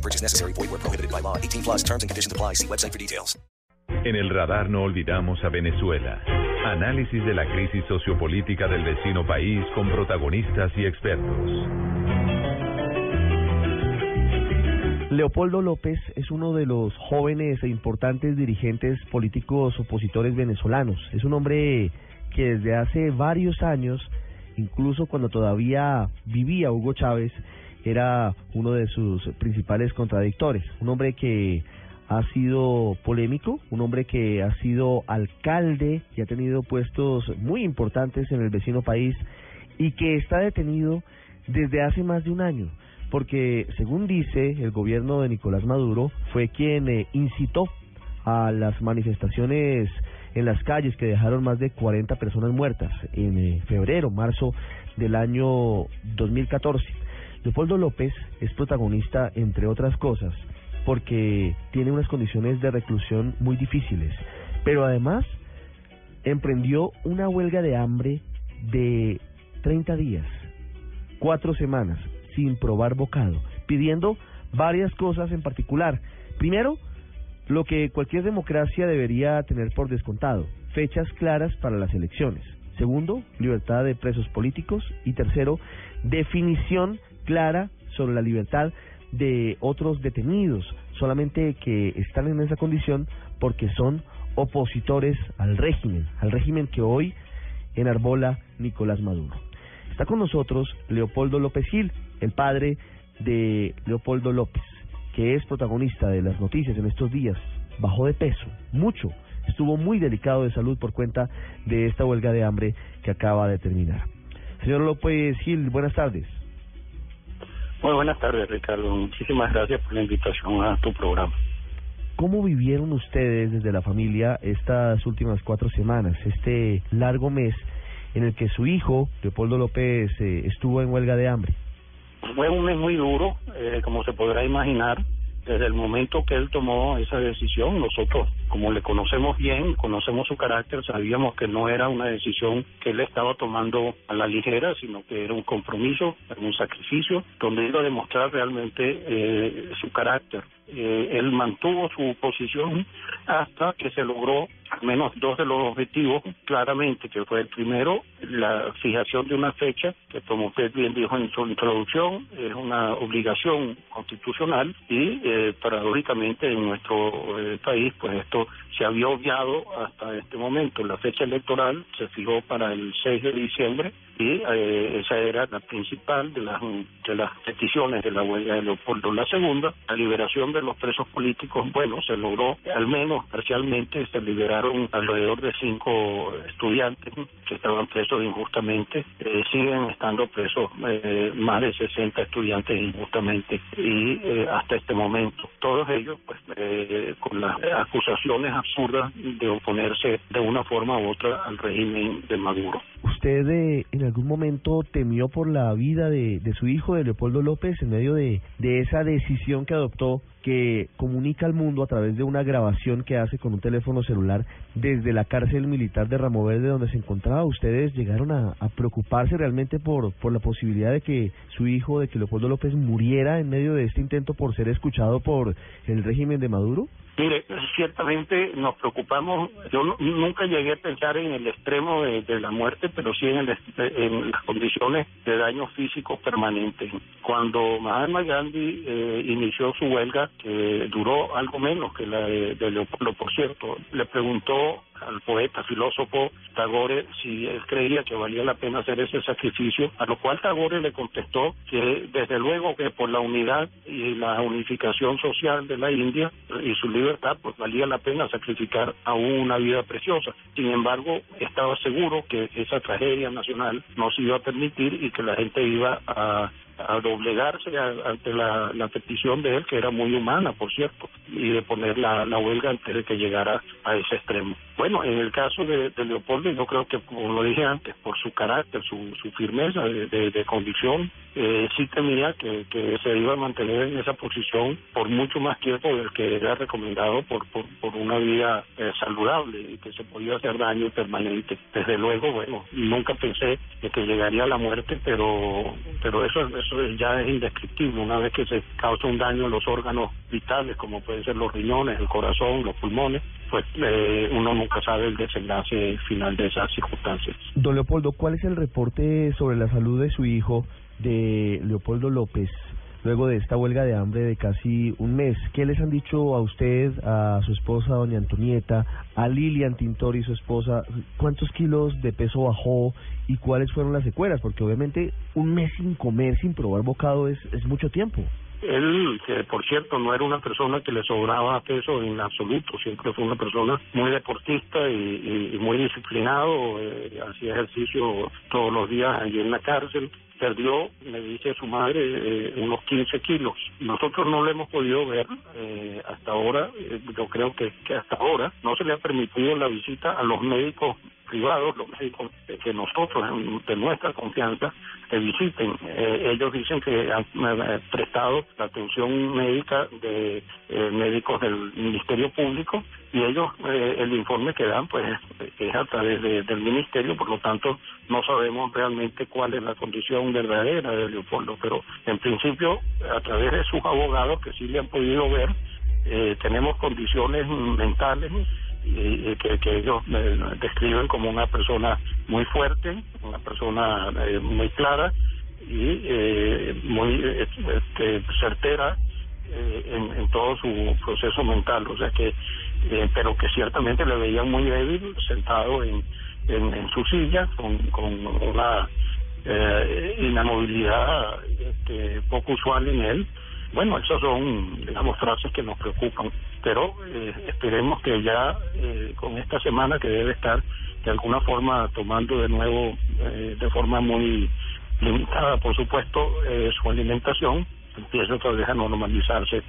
No purchase necessary. Void where prohibited by law. 18 plus terms and conditions apply. See website for details. En el radar no olvidamos a Venezuela. Análisis de la crisis sociopolítica del vecino país con protagonistas y expertos. Leopoldo López es uno de los jóvenes e importantes dirigentes políticos opositores venezolanos. Es un hombre que desde hace varios años, incluso cuando todavía vivía Hugo Chávez, era uno de sus principales contradictores. Un hombre que ha sido polémico, un hombre que ha sido alcalde y ha tenido puestos muy importantes en el vecino país y que está detenido desde hace más de un año porque según dice el gobierno de Nicolás Maduro fue quien eh, incitó a las manifestaciones en las calles que dejaron más de 40 personas muertas en eh, febrero, marzo del año 2014. Leopoldo López es protagonista, entre otras cosas, porque tiene unas condiciones de reclusión muy difíciles, pero además emprendió una huelga de hambre de 30 días, cuatro semanas, sin probar bocado, pidiendo varias cosas en particular. Primero, lo que cualquier democracia debería tener por descontado, fechas claras para las elecciones. Segundo, libertad de presos políticos. Y tercero, definición clara sobre la libertad de otros detenidos, solamente que están en esa condición porque son opositores al régimen, al régimen que hoy enarbola Nicolás Maduro. Está con nosotros Leopoldo López Gil, el padre de Leopoldo López, que es protagonista de las noticias en estos días. Bajó de peso, mucho. Estuvo muy delicado de salud por cuenta de esta huelga de hambre que acaba de terminar. Señor López Gil, buenas tardes. Muy buenas tardes, Ricardo. Muchísimas gracias por la invitación a tu programa. ¿Cómo vivieron ustedes desde la familia estas últimas cuatro semanas, este largo mes en el que su hijo, Leopoldo López, eh, estuvo en huelga de hambre? Fue un mes muy duro, eh, como se podrá imaginar. Desde el momento que él tomó esa decisión, nosotros, como le conocemos bien, conocemos su carácter, sabíamos que no era una decisión que él estaba tomando a la ligera, sino que era un compromiso, era un sacrificio, donde iba a demostrar realmente eh, su carácter. Eh, él mantuvo su posición hasta que se logró menos dos de los objetivos claramente, que fue el primero, la fijación de una fecha, que como usted bien dijo en su introducción, es una obligación constitucional y eh, paradójicamente en nuestro eh, país pues esto se había obviado hasta este momento. La fecha electoral se fijó para el 6 de diciembre y eh, esa era la principal de las, de las peticiones de la huelga de Leopoldo. La segunda, la liberación de los presos políticos, bueno, se logró al menos parcialmente, se liberaron alrededor de cinco estudiantes que estaban presos injustamente, eh, siguen estando presos eh, más de 60 estudiantes injustamente y eh, hasta este momento, todos ellos pues eh, con las acusaciones absurdas de oponerse de una forma u otra al régimen de Maduro. ¿Usted eh, en algún momento temió por la vida de, de su hijo, de Leopoldo López, en medio de, de esa decisión que adoptó, que comunica al mundo a través de una grabación que hace con un teléfono celular desde la cárcel militar de Ramo Verde donde se encontraba? ¿Ustedes llegaron a, a preocuparse realmente por, por la posibilidad de que su hijo, de que Leopoldo López muriera en medio de este intento por ser escuchado por el régimen de Maduro? Mire, ciertamente nos preocupamos, yo no- nunca llegué a pensar en el extremo de, la muerte, pero sí en, el en las condiciones de daños físicos permanentes. Cuando Mahatma Gandhi eh, inició su huelga, que duró algo menos que la de Leopoldo, por cierto, le preguntó al poeta, filósofo Tagore, si él creía que valía la pena hacer ese sacrificio, a lo cual Tagore le contestó que desde luego que por la unidad y la unificación social de la India y su libertad, pues valía la pena sacrificar aún una vida preciosa. Sin embargo, estaba seguro que esa tragedia nacional no se iba a permitir y que la gente iba a a doblegarse ante la, petición de él, que era muy humana, por cierto, y de poner la, huelga antes de que llegara a ese extremo. Bueno, en el caso de, Leopoldo, yo creo que, como lo dije antes, por su carácter, su, su firmeza de, de, convicción, eh, sí temía que, se iba a mantener en esa posición por mucho más tiempo del que era recomendado por, por, una vida eh, saludable y que se podía hacer daño permanente. Desde luego, bueno, nunca pensé que llegaría a la muerte, pero pero eso eso ya es indescriptible. Una vez que se causa un daño en los órganos vitales, como pueden ser los riñones, el corazón, los pulmones, pues eh, uno nunca sabe el desenlace final de esas circunstancias. Don Leopoldo, ¿cuál es el reporte sobre la salud de su hijo, de Leopoldo López, luego de esta huelga de hambre de casi un mes? ¿Qué les han dicho a usted, a su esposa, doña Antonieta, a Lilian Tintori, su esposa? ¿Cuántos kilos de peso bajó y cuáles fueron las secuelas? Porque obviamente un mes sin comer, sin probar bocado, es, es mucho tiempo. Él, que por cierto no era una persona que le sobraba peso en absoluto, siempre fue una persona muy deportista y, muy disciplinado, eh, hacía ejercicio todos los días allí en la cárcel. Perdió, me dice su madre, eh, unos 15 kilos. Nosotros no lo hemos podido ver eh, hasta ahora, eh, yo creo que hasta ahora no se le ha permitido la visita a los médicos privados, los médicos que nosotros, de nuestra confianza, visiten. Eh, ellos dicen que han eh, prestado la atención médica de eh, médicos del Ministerio Público y ellos, eh, el informe que dan, pues es a través de- del Ministerio, por lo tanto no sabemos realmente cuál es la condición verdadera de Leopoldo, pero en principio, a través de sus abogados que sí le han podido ver, tenemos condiciones mentales y, y que, que ellos eh, describen como una persona muy fuerte, una persona eh, muy clara y eh, muy este, certera eh, en, todo su proceso mental, o sea que, eh, pero que ciertamente le veían muy débil, sentado en, en, en su silla, con, con una eh, inamovilidad este, poco usual en él. Bueno, esas son, digamos, frases que nos preocupan, pero eh, esperemos que ya eh, con esta semana que debe estar de alguna forma tomando de nuevo, eh, de forma muy limitada, por supuesto, eh, su alimentación, empiece otra vez a normalizarse.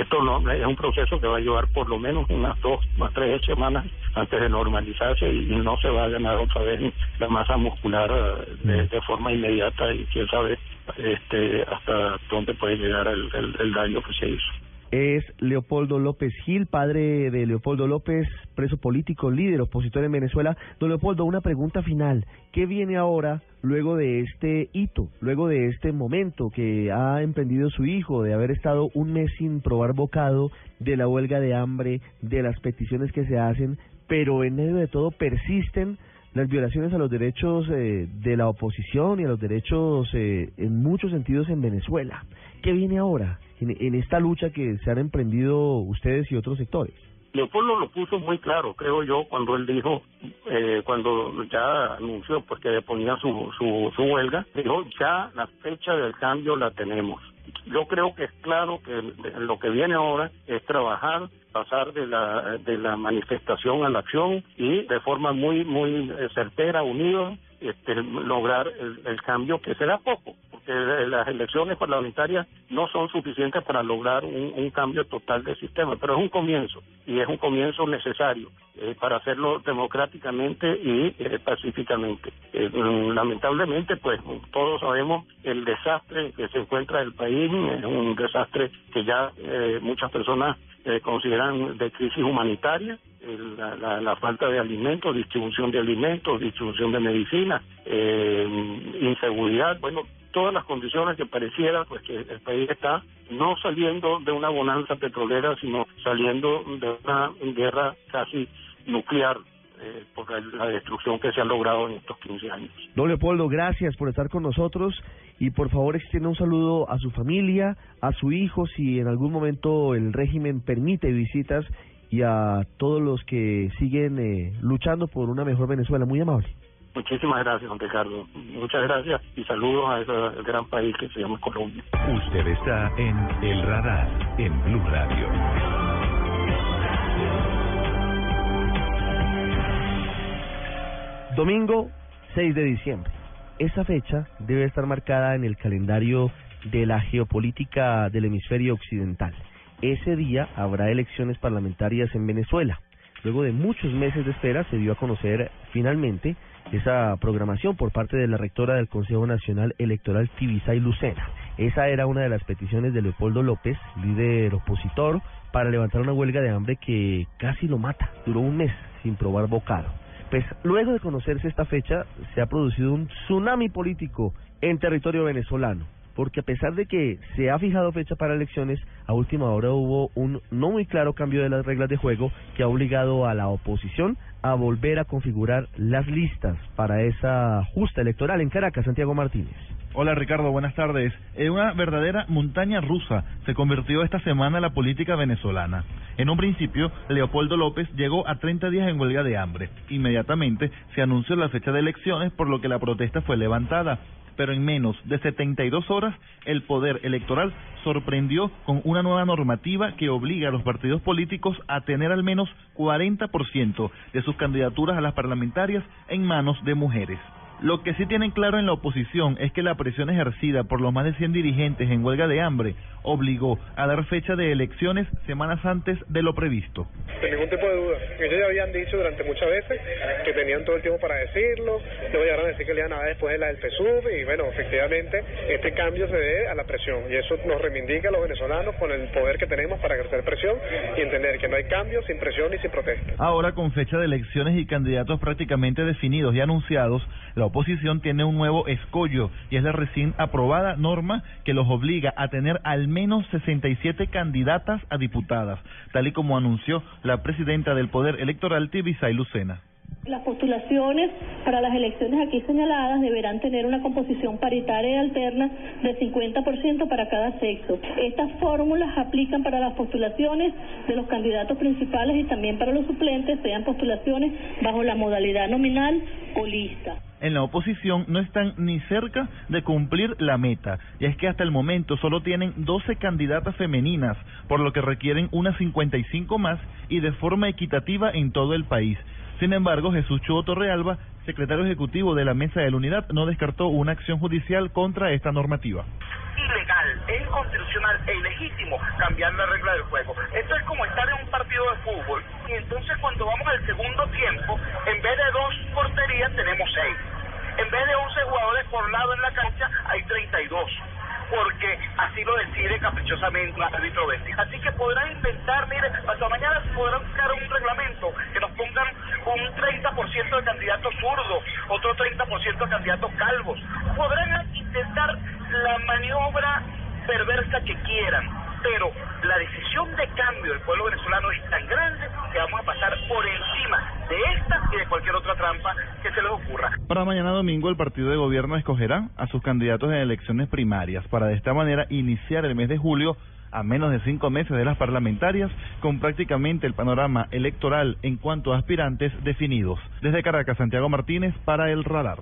Esto no es un proceso que va a llevar por lo menos unas dos o tres semanas antes de normalizarse y, no se va a ganar otra vez la masa muscular eh, de, forma inmediata y quién sabe este hasta dónde puede llegar el daño que se hizo. Es Leopoldo López Gil, padre de Leopoldo López, preso político, líder opositor en Venezuela. Don Leopoldo, una pregunta final. ¿Qué viene ahora luego de este hito, luego de este momento que ha emprendido su hijo, de haber estado un mes sin probar bocado, de la huelga de hambre, de las peticiones que se hacen, pero en medio de todo persisten las violaciones a los derechos eh, de la oposición y a los derechos eh, en muchos sentidos en Venezuela. ¿Qué viene ahora en, esta lucha que se han emprendido ustedes y otros sectores? Leopoldo lo puso muy claro, creo yo, cuando él dijo, eh, cuando ya anunció pues que deponía su, su, huelga, dijo, ya la fecha del cambio la tenemos. Yo creo que es claro que lo que viene ahora es trabajar, pasar de la, de la manifestación a la acción y de forma muy, muy eh, certera, unidos, este, lograr el cambio que será poco, porque las elecciones parlamentarias no son suficientes para lograr un, cambio total del sistema, pero es un comienzo y es un comienzo necesario eh, para hacerlo democráticamente y eh, pacíficamente. Eh, lamentablemente, pues todos sabemos el desastre que se encuentra el país, es un desastre que ya eh, muchas personas eh, consideran de crisis humanitaria, la, la, la falta de alimentos, distribución de alimentos, distribución de medicinas, eh, inseguridad, bueno, todas las condiciones que pareciera pues que el país está no saliendo de una bonanza petrolera, sino saliendo de una guerra casi nuclear eh, por la, destrucción que se ha logrado en estos 15 años. Don Leopoldo, gracias por estar con nosotros y por favor extienda un saludo a su familia, a su hijo, si en algún momento el régimen permite visitas y a todos los que siguen eh, luchando por una mejor Venezuela. Muy amable. Muchísimas gracias, don Ricardo. Muchas gracias y saludos a ese gran país que se llama Colombia. Usted está en El Radar, en Blue Radio. Domingo 6 de diciembre. Esa fecha debe estar marcada en el calendario de la geopolítica del hemisferio occidental. Ese día habrá elecciones parlamentarias en Venezuela. Luego de muchos meses de espera se dio a conocer finalmente esa programación por parte de la rectora del Consejo Nacional Electoral Tibisay Lucena. Esa era una de las peticiones de Leopoldo López, líder opositor, para levantar una huelga de hambre que casi lo mata. Duró un mes sin probar bocado. Pues luego de conocerse esta fecha, se ha producido un tsunami político en territorio venezolano porque a pesar de que se ha fijado fecha para elecciones, a última hora hubo un no muy claro cambio de las reglas de juego que ha obligado a la oposición a volver a configurar las listas para esa justa electoral en Caracas, Santiago Martínez. Hola Ricardo, buenas tardes. En una verdadera montaña rusa se convirtió esta semana la política venezolana. En un principio, Leopoldo López llegó a 30 días en huelga de hambre. Inmediatamente se anunció la fecha de elecciones, por lo que la protesta fue levantada pero en menos de 72 horas el Poder Electoral sorprendió con una nueva normativa que obliga a los partidos políticos a tener al menos 40% de sus candidaturas a las parlamentarias en manos de mujeres. Lo que sí tienen claro en la oposición es que la presión ejercida por los más de 100 dirigentes en huelga de hambre obligó a dar fecha de elecciones semanas antes de lo previsto. Sin ningún tipo de duda. Ellos ya habían dicho durante muchas veces que tenían todo el tiempo para decirlo, luego llegaron a decir que le iban a dar después de la del PSUV y bueno, efectivamente este cambio se debe a la presión y eso nos reivindica a los venezolanos con el poder que tenemos para ejercer presión y entender que no hay cambio sin presión y sin protesta. Ahora con fecha de elecciones y candidatos prácticamente definidos y anunciados, la oposición tiene un nuevo escollo y es la recién aprobada norma que los obliga a tener al menos 67 candidatas a diputadas, tal y como anunció la presidenta del Poder Electoral, Tibisay Lucena. Las postulaciones para las elecciones aquí señaladas deberán tener una composición paritaria y alterna de 50% para cada sexo. Estas fórmulas aplican para las postulaciones de los candidatos principales y también para los suplentes, sean postulaciones bajo la modalidad nominal o lista en la oposición no están ni cerca de cumplir la meta, y es que hasta el momento solo tienen 12 candidatas femeninas, por lo que requieren unas 55 más y de forma equitativa en todo el país. Sin embargo, Jesús Chuo Torrealba, secretario ejecutivo de la Mesa de la Unidad, no descartó una acción judicial contra esta normativa ilegal, es inconstitucional e ilegítimo cambiar la regla del juego. Esto es como estar en un partido de fútbol y entonces cuando vamos al segundo tiempo, en vez de dos porterías tenemos seis. En vez de 11 jugadores por lado en la cancha, hay 32 porque así lo decide caprichosamente el árbitro Bessi. Así que podrán intentar, mire, hasta mañana podrán buscar un reglamento que nos pongan un 30% de candidatos zurdos, otro 30% de candidatos calvos. Podrán intentar la maniobra perversa que quieran, pero la decisión de cambio del pueblo venezolano es tan grande que vamos a pasar por encima de esta y de cualquier otra trampa que se les ocurra. Para mañana domingo el partido de gobierno escogerá a sus candidatos en elecciones primarias para de esta manera iniciar el mes de julio a menos de cinco meses de las parlamentarias, con prácticamente el panorama electoral en cuanto a aspirantes definidos. Desde Caracas, Santiago Martínez para el Radar.